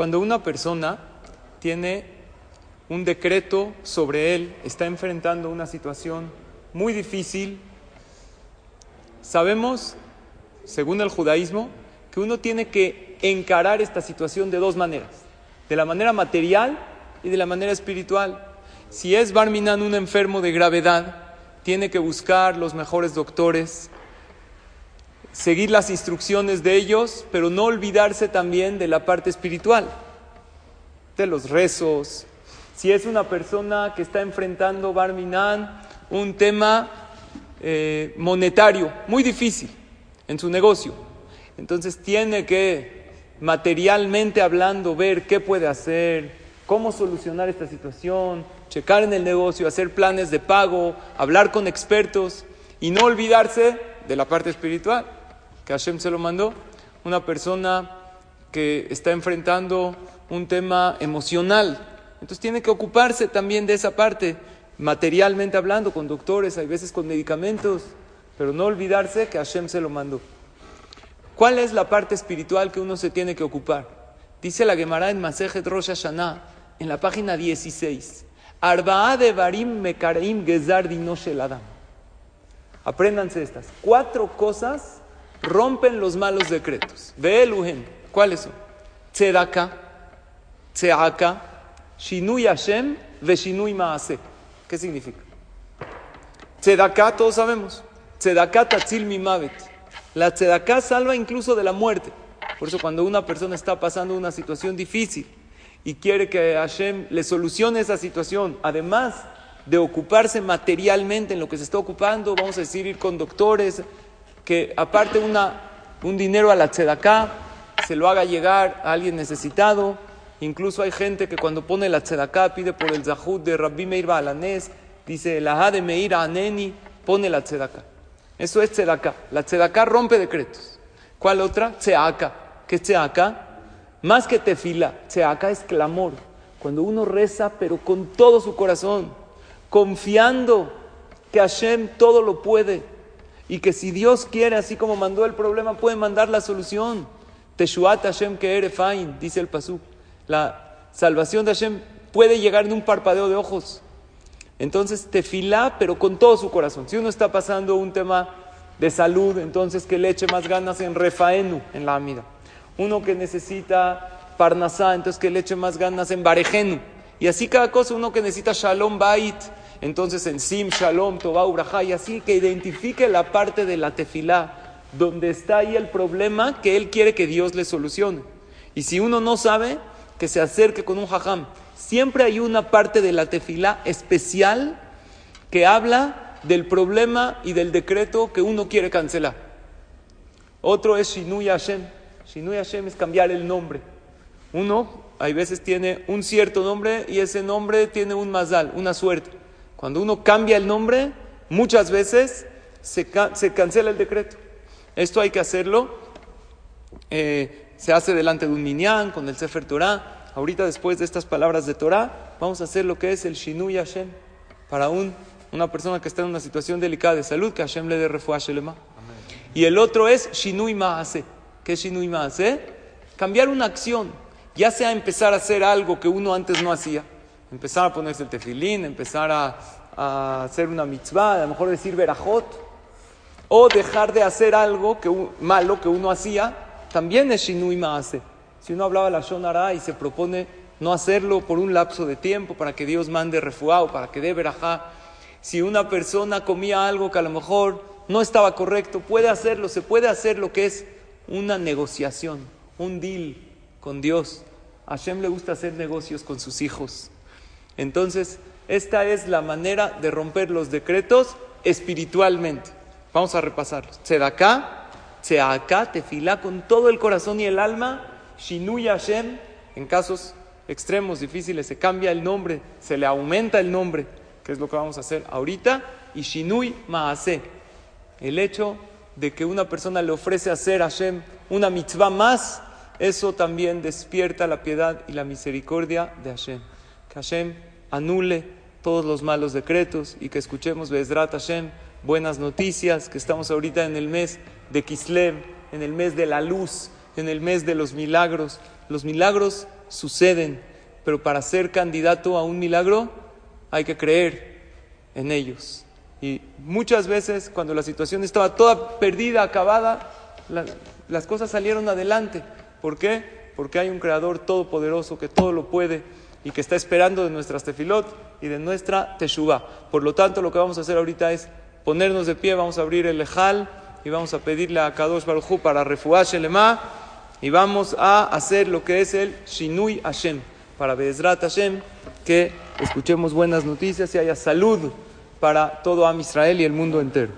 Cuando una persona tiene un decreto sobre él, está enfrentando una situación muy difícil, sabemos, según el judaísmo, que uno tiene que encarar esta situación de dos maneras, de la manera material y de la manera espiritual. Si es Barminan un enfermo de gravedad, tiene que buscar los mejores doctores, seguir las instrucciones de ellos, pero no olvidarse también de la parte espiritual, de los rezos. Si es una persona que está enfrentando Barminan un tema eh, monetario muy difícil en su negocio, entonces tiene que materialmente hablando ver qué puede hacer, cómo solucionar esta situación, checar en el negocio, hacer planes de pago, hablar con expertos y no olvidarse de la parte espiritual que Hashem se lo mandó, una persona que está enfrentando un tema emocional. Entonces tiene que ocuparse también de esa parte, materialmente hablando, con doctores, hay veces con medicamentos, pero no olvidarse que Hashem se lo mandó. ¿Cuál es la parte espiritual que uno se tiene que ocupar? Dice la Gemara en Masejet Rosh Hashanah, en la página 16. Arba'a de Barim Mekarim Gezar. Apréndanse estas. Cuatro cosas rompen los malos decretos. Ve Eluhen. ¿Cuáles son? Tzedaka, Tzeaka, Shinui Hashem, Veshinui Maase. ¿Qué significa? Tzedaka, todos sabemos. Tzedaka Tatzil Mimavet. La Tzedaka salva incluso de la muerte. Por eso cuando una persona está pasando una situación difícil y quiere que Hashem le solucione esa situación, además de ocuparse materialmente en lo que se está ocupando, vamos a decir ir con doctores, que aparte una, un dinero a la tzedaká, se lo haga llegar a alguien necesitado. Incluso hay gente que cuando pone la tzedaká pide por el zahud de Rabbi Meir Balanés, dice, la de Meir Aneni, pone la tzedaká. Eso es tzedaká. La tzedaká rompe decretos. ¿Cuál otra? Tzeaka. ¿Qué es tzeaka? Más que tefila, tzeaka es clamor. Cuando uno reza, pero con todo su corazón, confiando que Hashem todo lo puede y que si Dios quiere, así como mandó el problema, puede mandar la solución. Teshuat Hashem que fain, dice el Pasuk. La salvación de Hashem puede llegar en un parpadeo de ojos. Entonces, tefilá, pero con todo su corazón. Si uno está pasando un tema de salud, entonces que le eche más ganas en refaenu, en la amida. Uno que necesita parnasá, entonces que le eche más ganas en barejenu. Y así cada cosa, uno que necesita shalom bait, entonces en Sim, Shalom, Tobá, Ubrajá, y así que identifique la parte de la tefilá, donde está ahí el problema que él quiere que Dios le solucione. Y si uno no sabe, que se acerque con un jajam. Siempre hay una parte de la tefilá especial que habla del problema y del decreto que uno quiere cancelar. Otro es Shinui Hashem. Shinui Hashem es cambiar el nombre. Uno, hay veces tiene un cierto nombre y ese nombre tiene un mazal, una suerte. Cuando uno cambia el nombre, muchas veces se, cancela el decreto. Esto hay que hacerlo. Eh, se hace delante de un minyan con el Sefer Torah. Ahorita, después de estas palabras de Torah, vamos a hacer lo que es el Shinui Hashem para un, una persona que está en una situación delicada de salud, que Hashem le dé refuah Shelema. Y el otro es Shinui Maase. ¿Qué es Shinui Maase? Cambiar una acción, ya sea empezar a hacer algo que uno antes no hacía empezar a ponerse el tefilín, empezar a, hacer una mitzvah, a lo mejor decir verajot, o dejar de hacer algo que, malo que uno hacía, también es shinui maase. Si uno hablaba la shonara y se propone no hacerlo por un lapso de tiempo para que Dios mande refuá para que dé verajá, si una persona comía algo que a lo mejor no estaba correcto, puede hacerlo, se puede hacer lo que es una negociación, un deal con Dios. A Hashem le gusta hacer negocios con sus hijos. Entonces, esta es la manera de romper los decretos espiritualmente. Vamos a repasarlos. Tzedaká, tzeaká, tefilá con todo el corazón y el alma. Shinui Hashem, en casos extremos, difíciles, se cambia el nombre, se le aumenta el nombre, que es lo que vamos a hacer ahorita, y Shinui Maase, el hecho de que una persona le ofrece hacer a Hashem una mitzvah más, eso también despierta la piedad y la misericordia de Hashem. Hashem anule todos los malos decretos y que escuchemos Bezrat Hashem, buenas noticias, que estamos ahorita en el mes de Kislev, en el mes de la luz, en el mes de los milagros. Los milagros suceden, pero para ser candidato a un milagro hay que creer en ellos. Y muchas veces cuando la situación estaba toda perdida, acabada, las cosas salieron adelante. ¿Por qué? Porque hay un creador todopoderoso que todo lo puede y que está esperando de nuestras tefilot y de nuestra teshuva. Por lo tanto, lo que vamos a hacer ahorita es ponernos de pie, vamos a abrir el lejal y vamos a pedirle a Kadosh Baruj para refugiar Shelema y vamos a hacer lo que es el Shinui Hashem, para Bezrat Hashem, que escuchemos buenas noticias y haya salud para todo Am Israel y el mundo entero.